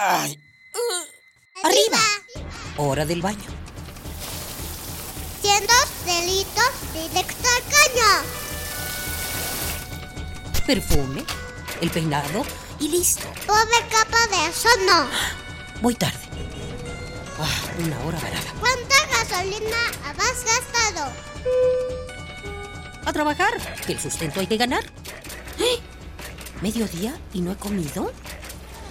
Ay. Arriba. Hora del baño. Siendo delitos directo al caño. Perfume, el peinado y listo. Pobre capa de eso no. Voy tarde. Ah, una hora varada. ¿Cuánta gasolina has gastado? A trabajar, que el sustento hay que ganar. ¡Eh! ¿Mediodía y no he comido?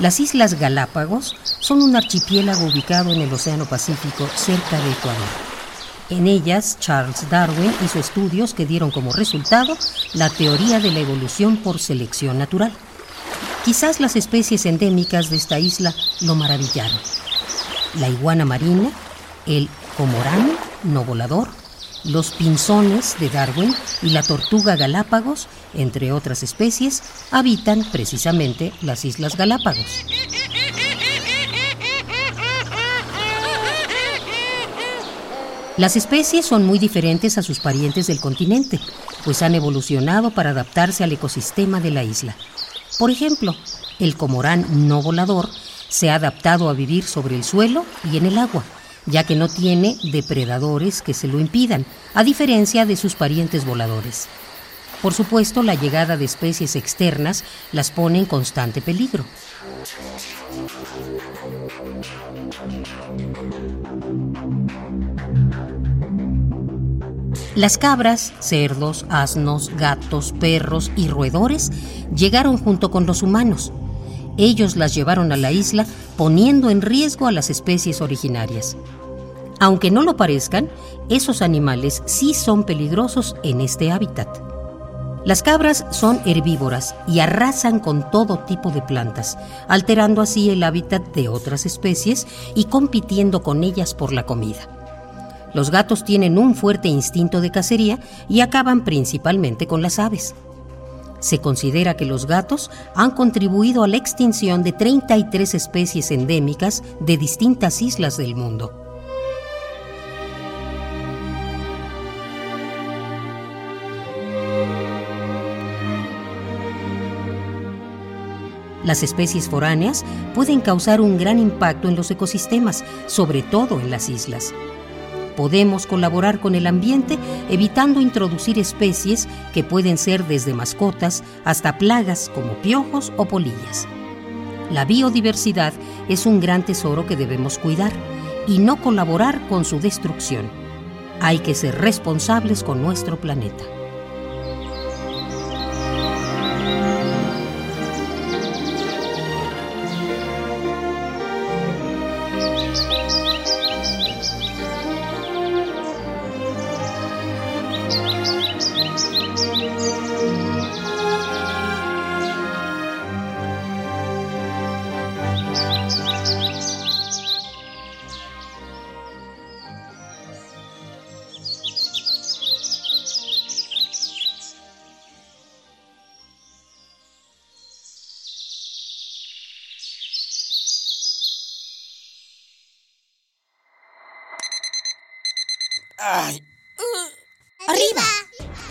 Las Islas Galápagos son un archipiélago ubicado en el Océano Pacífico cerca de Ecuador. En ellas, Charles Darwin hizo estudios que dieron como resultado la teoría de la evolución por selección natural. Quizás las especies endémicas de esta isla lo maravillaron. La iguana marina, el comorán no volador, los pinzones de Darwin y la tortuga Galápagos, entre otras especies, habitan precisamente las Islas Galápagos. Las especies son muy diferentes a sus parientes del continente, pues han evolucionado para adaptarse al ecosistema de la isla. Por ejemplo, el comorán no volador se ha adaptado a vivir sobre el suelo y en el agua ya que no tiene depredadores que se lo impidan, a diferencia de sus parientes voladores. Por supuesto, la llegada de especies externas las pone en constante peligro. Las cabras, cerdos, asnos, gatos, perros y roedores llegaron junto con los humanos. Ellos las llevaron a la isla poniendo en riesgo a las especies originarias. Aunque no lo parezcan, esos animales sí son peligrosos en este hábitat. Las cabras son herbívoras y arrasan con todo tipo de plantas, alterando así el hábitat de otras especies y compitiendo con ellas por la comida. Los gatos tienen un fuerte instinto de cacería y acaban principalmente con las aves. Se considera que los gatos han contribuido a la extinción de 33 especies endémicas de distintas islas del mundo. Las especies foráneas pueden causar un gran impacto en los ecosistemas, sobre todo en las islas. Podemos colaborar con el ambiente evitando introducir especies que pueden ser desde mascotas hasta plagas como piojos o polillas. La biodiversidad es un gran tesoro que debemos cuidar y no colaborar con su destrucción. Hay que ser responsables con nuestro planeta. Ay. Arriba.